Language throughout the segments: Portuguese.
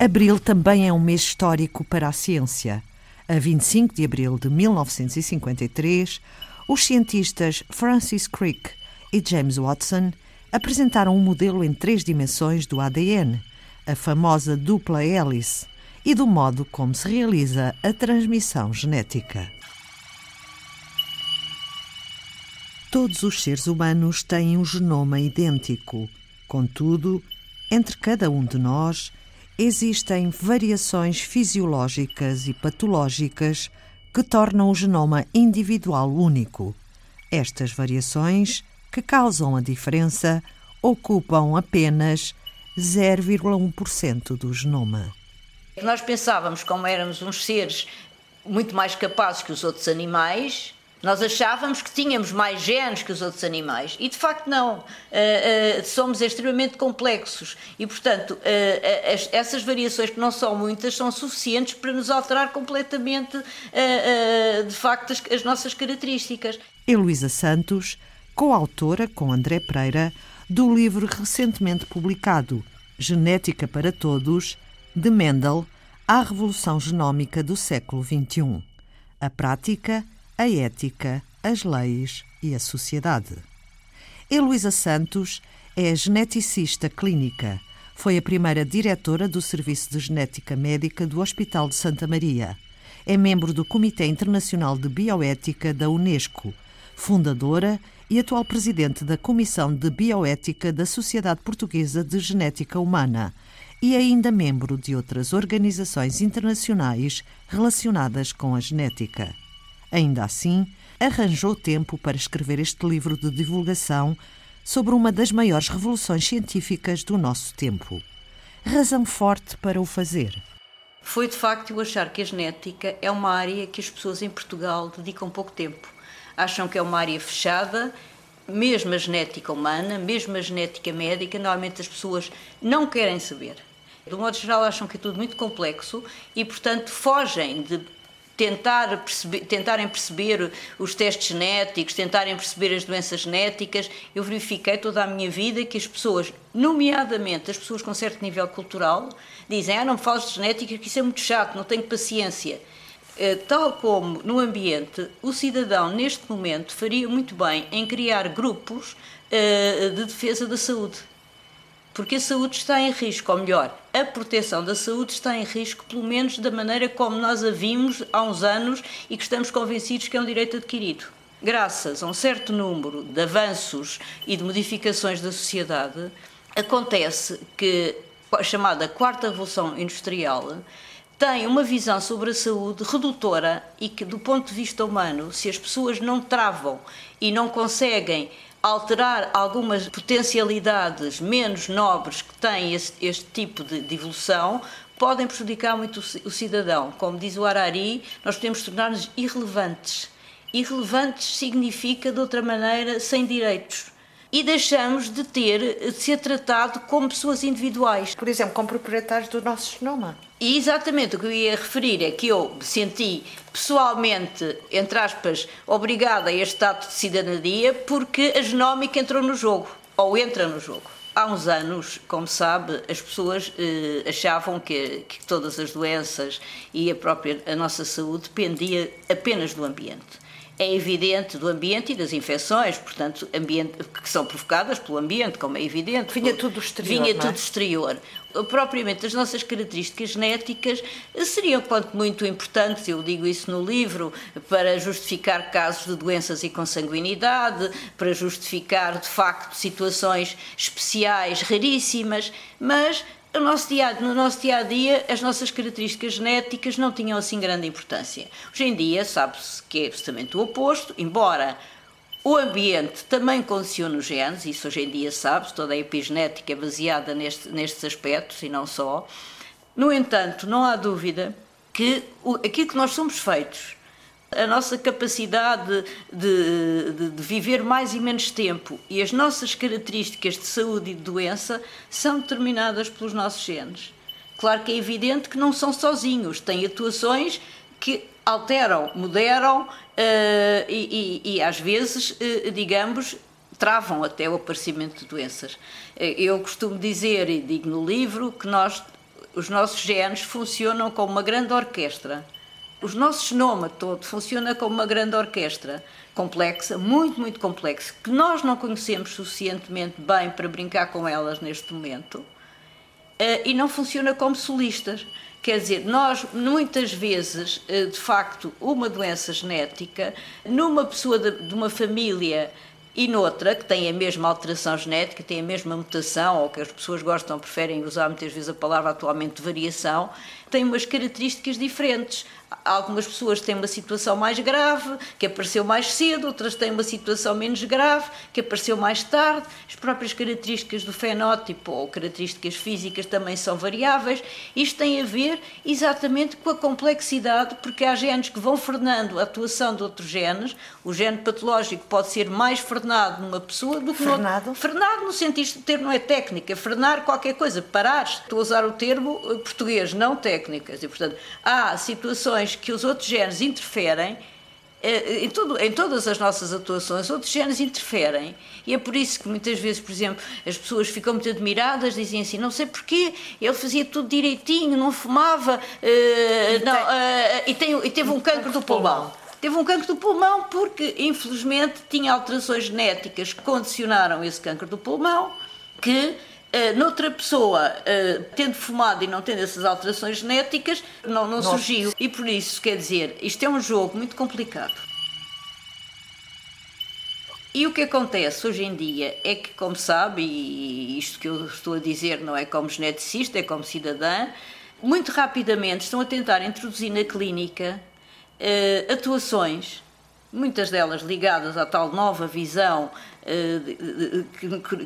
Abril também é um mês histórico para a ciência. A 25 de abril de 1953, os cientistas Francis Crick e James Watson apresentaram um modelo em três dimensões do ADN, a famosa dupla hélice, e do modo como se realiza a transmissão genética. Todos os seres humanos têm um genoma idêntico. Contudo, entre cada um de nós existem variações fisiológicas e patológicas que tornam o genoma individual único. Estas variações, que causam a diferença, ocupam apenas 0,1% do genoma. Nós pensávamos, como éramos uns seres muito mais capazes que os outros animais, nós achávamos que tínhamos mais genes que os outros animais e de facto não. Uh, uh, somos extremamente complexos e, portanto, uh, essas variações, que não são muitas, são suficientes para nos alterar completamente, de facto, as, as nossas características. Heloísa Santos, coautora com André Pereira do livro recentemente publicado Genética para Todos, de Mendel à Revolução Genómica do século XXI. A prática a ética, as leis e a sociedade. Heloísa Santos é geneticista clínica. Foi a primeira diretora do Serviço de Genética Médica do Hospital de Santa Maria. É membro do Comitê Internacional de Bioética da Unesco, fundadora e atual presidente da Comissão de Bioética da Sociedade Portuguesa de Genética Humana e ainda membro de outras organizações internacionais relacionadas com a genética. Ainda assim, arranjou tempo para escrever este livro de divulgação sobre uma das maiores revoluções científicas do nosso tempo. Razão forte para o fazer. Foi de facto eu achar que a genética é uma área que as pessoas em Portugal dedicam pouco tempo. Acham que é uma área fechada, mesmo a genética humana, mesmo a genética médica, normalmente as pessoas não querem saber. De modo geral, acham que é tudo muito complexo e, portanto, fogem de tentar perceber, tentarem perceber os testes genéticos, tentarem perceber as doenças genéticas, eu verifiquei toda a minha vida que as pessoas, nomeadamente as pessoas com certo nível cultural, dizem: Ah, não me fales de genética, que isso é muito chato, não tenho paciência. Eh, tal como no ambiente, o cidadão, neste momento, faria muito bem em criar grupos eh, de defesa da saúde porque a saúde está em risco, ou melhor, a proteção da saúde está em risco, pelo menos da maneira como nós a vimos há uns anos e que estamos convencidos que é um direito adquirido. Graças a um certo número de avanços e de modificações da sociedade, acontece que a chamada Quarta Revolução Industrial tem uma visão sobre a saúde redutora e que, do ponto de vista humano, se as pessoas não travam e não conseguem alterar algumas potencialidades menos nobres que têm este, este tipo de, de, evolução, podem prejudicar muito o cidadão. Como diz o Arari, nós podemos tornar-nos irrelevantes. Irrelevantes significa, de outra maneira, sem direitos e deixamos de ter de ser tratado como pessoas individuais. Por exemplo, como proprietários do nosso genoma. E exatamente o que eu ia referir é que eu me senti pessoalmente, entre aspas, obrigada a este ato de cidadania porque a genómica entrou no jogo, ou entra no jogo. Há uns anos, como sabe, as pessoas eh, achavam que, que, todas as doenças e a própria a nossa saúde dependia apenas do ambiente é evidente do ambiente e das infecções, portanto, ambiente, que são provocadas pelo ambiente, como é evidente. Vinha tudo exterior. Vinha é? tudo exterior. Propriamente as nossas características genéticas seriam, quanto muito importantes, eu digo isso no livro, para justificar casos de doenças e consanguinidade, para justificar, de facto, situações especiais, raríssimas, mas no nosso, dia, no nosso dia a dia, as nossas características genéticas não tinham assim grande importância. Hoje em dia, sabe-se que é absolutamente o oposto, embora o ambiente também condicione os genes, isso hoje em dia sabe-se, toda a epigenética é baseada neste, nestes aspectos e não só. No entanto, não há dúvida que o, aquilo que nós somos feitos a nossa capacidade de, de, de, viver mais e menos tempo e as nossas características de saúde e de doença são determinadas pelos nossos genes. Claro que é evidente que não são sozinhos, têm atuações que alteram, moderam uh, e, e, e, às vezes, uh, digamos, travam até o aparecimento de doenças. Uh, eu costumo dizer, e digo no livro, que nós os nossos genes funcionam como uma grande orquestra. O nosso genoma todo funciona como uma grande orquestra complexa, muito, muito complexa, que nós não conhecemos suficientemente bem para brincar com elas neste momento, eh, e não funciona como solistas. Quer dizer, nós muitas vezes, eh, de facto, uma doença genética, numa pessoa de uma família e noutra que tem a mesma alteração genética, tem a mesma mutação, ou que as pessoas gostam, preferem usar muitas vezes a palavra atualmente variação, tem umas características diferentes. Algumas pessoas têm uma situação mais grave, que apareceu mais cedo, outras têm uma situação menos grave, que apareceu mais tarde. As próprias características do fenótipo ou características físicas também são variáveis. Isto tem a ver exatamente com a complexidade, porque há genes que vão frenando a atuação de outros genes. O gene patológico pode ser mais frenado numa pessoa do que frenado? no Frenado no sentido de ter, não é técnica, frenar qualquer coisa, parar. Estou a usar o termo eh, português, não técnicas. E, portanto, há situações que os outros genes interferem, eh, em, tudo, em todas as nossas atuações, outros genes interferem. E é por isso que muitas vezes, por exemplo, as pessoas ficam muito admiradas, dizem assim: não sei porquê, ele fazia tudo direitinho, não fumava, uh, e, não, uh, e, tem, e, teve um cancro do pulmão. Teve um cancro do pulmão porque, infelizmente, tinha alterações genéticas que condicionaram esse cancro do pulmão, que noutra pessoa, uh, tendo fumado e não tendo essas alterações genéticas, não, não surgiu. E por isso, quer dizer, isto é um jogo muito complicado. E o que acontece hoje em dia é que, como sabe, e isto que eu estou a dizer não é como geneticista, é como cidadã, muito rapidamente estão a tentar introduzir na clínica uh, atuações, muitas delas ligadas à tal nova visão eh,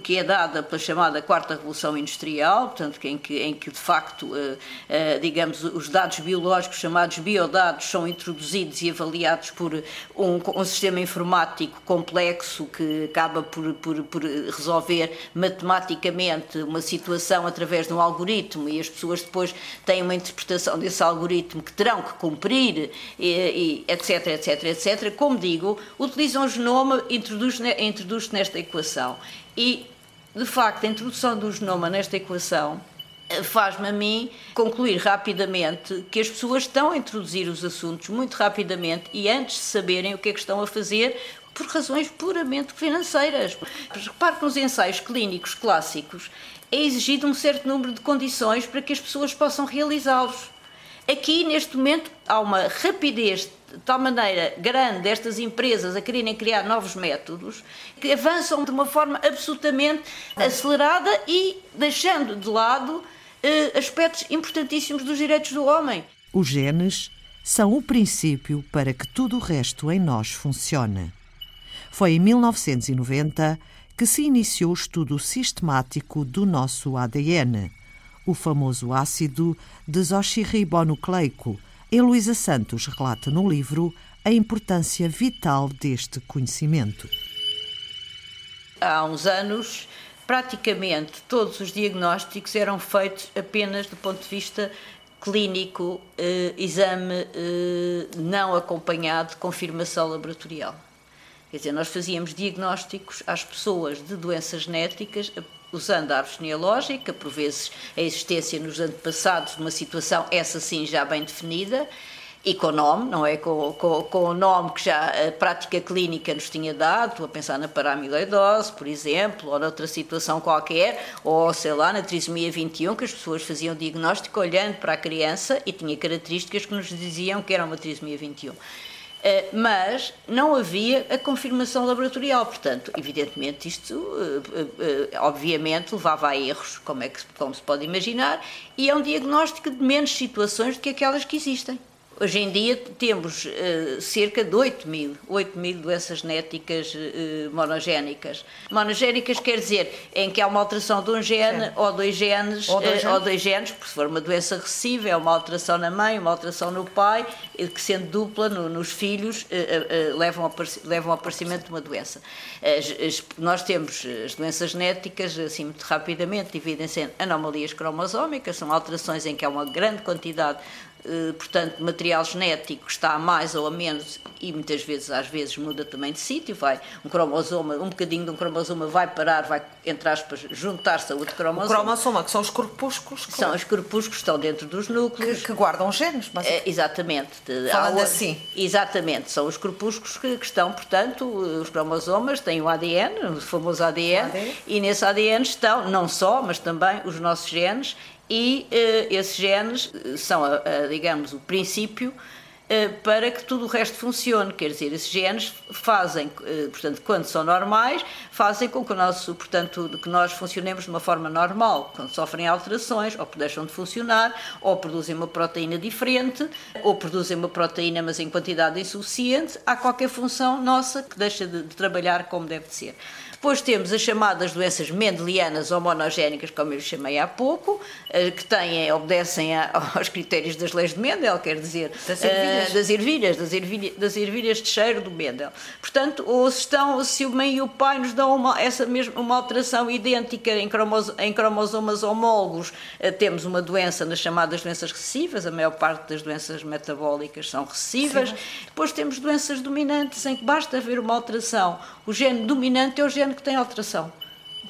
que é dada pela chamada quarta revolução industrial, portanto, em que, em que de facto, eh, eh, digamos, os dados biológicos chamados biodados são introduzidos e avaliados por um, um sistema informático complexo que acaba por, por, por, resolver matematicamente uma situação através de um algoritmo e as pessoas depois têm uma interpretação desse algoritmo que terão que cumprir, e, e etc, etc, etc. Como digo, utilizam o genoma, introduz, introduz nesta equação. E, de facto, a introdução do genoma nesta equação eh, faz-me a mim concluir rapidamente que as pessoas estão a introduzir os assuntos muito rapidamente e antes de saberem o que é que estão a fazer, por razões puramente financeiras. Repare que nos ensaios clínicos clássicos é exigido um certo número de condições para que as pessoas possam realizá-los. Aqui, neste momento, há uma rapidez de tal maneira grande destas empresas a quererem criar novos métodos que avançam de uma forma absolutamente acelerada e deixando de lado eh, aspectos importantíssimos dos direitos do homem. Os genes são o princípio para que tudo o resto em nós funcione. Foi em 1990 que se iniciou o estudo sistemático do nosso ADN, o famoso ácido desoxirribonucleico, Heloísa Santos relata no livro a importância vital deste conhecimento. Há uns anos, praticamente todos os diagnósticos eram feitos apenas do ponto de vista clínico, eh, exame eh, não acompanhado de confirmação laboratorial. Quer dizer, nós fazíamos diagnósticos às pessoas de doenças genéticas usando a árvore genealógica, por vezes a existência nos antepassados de uma situação, essa sim já bem definida, e com o nome, não é? Com, com, com, o nome que já a prática clínica nos tinha dado, estou a pensar na paramiloidose, por exemplo, ou noutra situação qualquer, ou sei lá, na trisomia 21, que as pessoas faziam diagnóstico olhando para a criança e tinha características que nos diziam que era uma trisomia 21. Eh, mas não havia a confirmação laboratorial. Portanto, evidentemente, isto, eh, eh, obviamente, levava a erros, como, é que, como se pode imaginar, e é um diagnóstico de menos situações do que aquelas que existem. Hoje em dia temos uh, cerca de 8 mil, 8 mil doenças genéticas uh, monogénicas. Monogénicas quer dizer em que há uma alteração de um gene ou dois genes, ou dois, uh, ou dois genes, porque se for uma doença recessiva, é uma alteração na mãe, uma alteração no pai, que sendo dupla no, nos filhos levam, ao, levam ao aparecimento de uma doença. As, as, nós temos as doenças genéticas, assim muito rapidamente, dividem-se em anomalias cromosómicas, são alterações em que há uma grande quantidade portanto, material genético está mais ou a menos e muitas vezes, às vezes, muda também de sítio, vai um cromosoma, um bocadinho de um cromosoma vai parar, vai, entre aspas, juntar-se a outro cromosoma. O cromosoma, que são os corpúsculos. São os corpúsculos que estão dentro dos núcleos. Que, que guardam genes, mas... É, exatamente. Falando Há, assim. Exatamente, são os corpúsculos que, que, estão, portanto, os cromosomas têm o ADN, o famoso ADN, ADN, e nesse ADN estão, não só, mas também os nossos genes e uh, esses genes eh, são, a, digamos, o princípio para que tudo o resto funcione. Quer dizer, esses genes fazem, uh, portanto, quando são normais, fazem com que, o nosso, portanto, que nós funcionemos de uma forma normal. Quando sofrem alterações, ou deixam de funcionar, ou produzem uma proteína diferente, ou produzem uma proteína, mas em quantidade insuficiente, há qualquer função nossa que deixa de, de trabalhar como deve de ser. Depois temos as chamadas doenças mendelianas ou monogénicas, como eu chamei há pouco, eh, que têm, obedecem aos critérios das leis de Mendel, quer dizer, das ervilhas, das ervilhas, das ervilhas, das ervilhas de cheiro do Mendel. Portanto, ou se, estão, se o mãe e o pai nos dão uma, essa mesma, uma alteração idêntica em, cromos, em cromosomas homólogos, eh, temos uma doença nas chamadas doenças recessivas, a maior parte das doenças metabólicas são recessivas. Sim. Depois temos doenças dominantes, em que basta haver uma alteração. O gene dominante é o gene gene que tem alteração.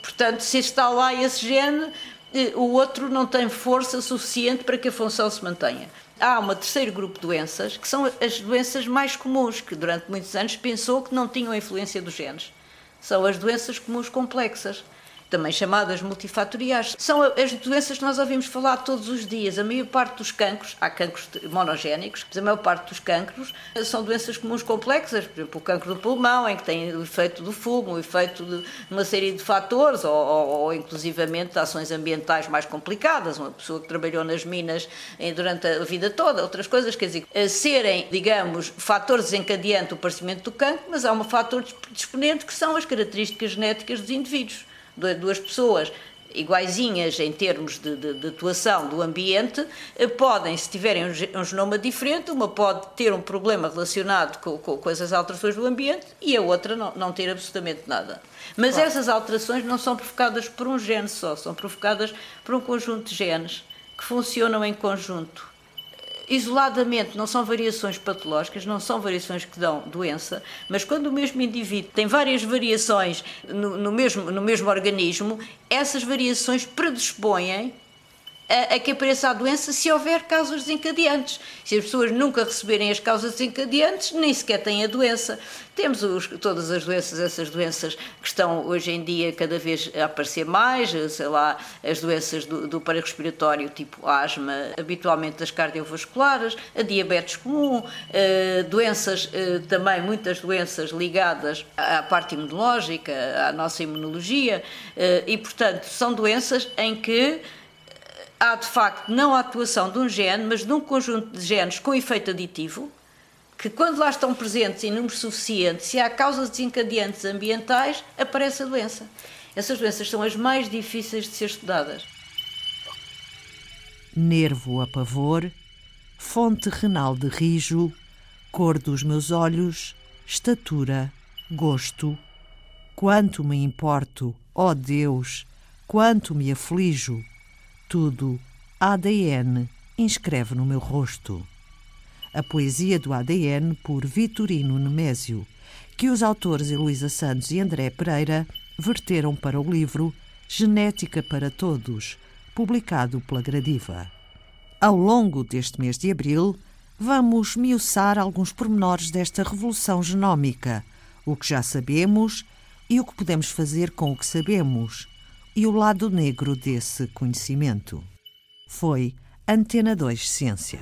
Portanto, se está lá esse gene, eh, o outro não tem força suficiente para que a função se mantenha. Há um terceiro grupo de doenças, que são as doenças mais comuns, que durante muitos anos pensou que não tinham influência dos genes. São as doenças comuns complexas também chamadas multifatoriais. São as doenças que nós ouvimos falar todos os dias. A maior parte dos cancros, há cancros monogénicos, mas a maior parte dos cancros são doenças comuns complexas, por exemplo, o cancro do pulmão, em que tem o efeito do fumo, o efeito de uma série de fatores, ou, ou, ou inclusivamente ações ambientais mais complicadas, uma pessoa que trabalhou nas minas eh, durante a vida toda, outras coisas, quer dizer, serem, digamos, fatores desencadeantes do aparecimento do cancro, mas há um fator disponente que são as características genéticas dos indivíduos duas pessoas iguaizinhas em termos de, de, de, atuação do ambiente, eh, podem, se tiverem um, genoma diferente, uma pode ter um problema relacionado com, com, com essas alterações do ambiente e a outra não, não ter absolutamente nada. Mas claro. essas alterações não são provocadas por um gene só, são provocadas por um conjunto de genes que funcionam em conjunto isoladamente não são variações patológicas, não são variações que dão doença, mas quando o mesmo indivíduo tem várias variações no, no mesmo, no mesmo organismo, essas variações predispõem a, a, que apareça a doença se houver causas desencadeantes. Se as pessoas nunca receberem as causas desencadeantes, nem sequer têm a doença. Temos os, todas as doenças, essas doenças que estão hoje em dia cada vez a aparecer mais, sei lá, as doenças do, do respiratório tipo asma, habitualmente as cardiovasculares, a diabetes comum, eh, doenças eh, também, muitas doenças ligadas à parte imunológica, à nossa imunologia, eh, e portanto são doenças em que há de facto não a atuação de um gene, mas de um conjunto de genes com efeito aditivo, que quando lá estão presentes em número suficiente, se há causas desencadeantes ambientais, aparece a doença. Essas doenças são as mais difíceis de ser estudadas. Nervo a pavor, fonte renal de rijo, cor dos meus olhos, estatura, gosto. Quanto me importo, ó Deus, quanto me aflijo tudo, ADN inscreve no meu rosto. A poesia do ADN por Vitorino Nemésio, que os autores Heloísa Santos e André Pereira verteram para o livro Genética para Todos, publicado pela Gradiva. Ao longo deste mês de abril, vamos miuçar alguns pormenores desta revolução genómica, o que já sabemos e o que podemos fazer com o que sabemos e o lado negro desse conhecimento. Foi Antena 2 Ciência.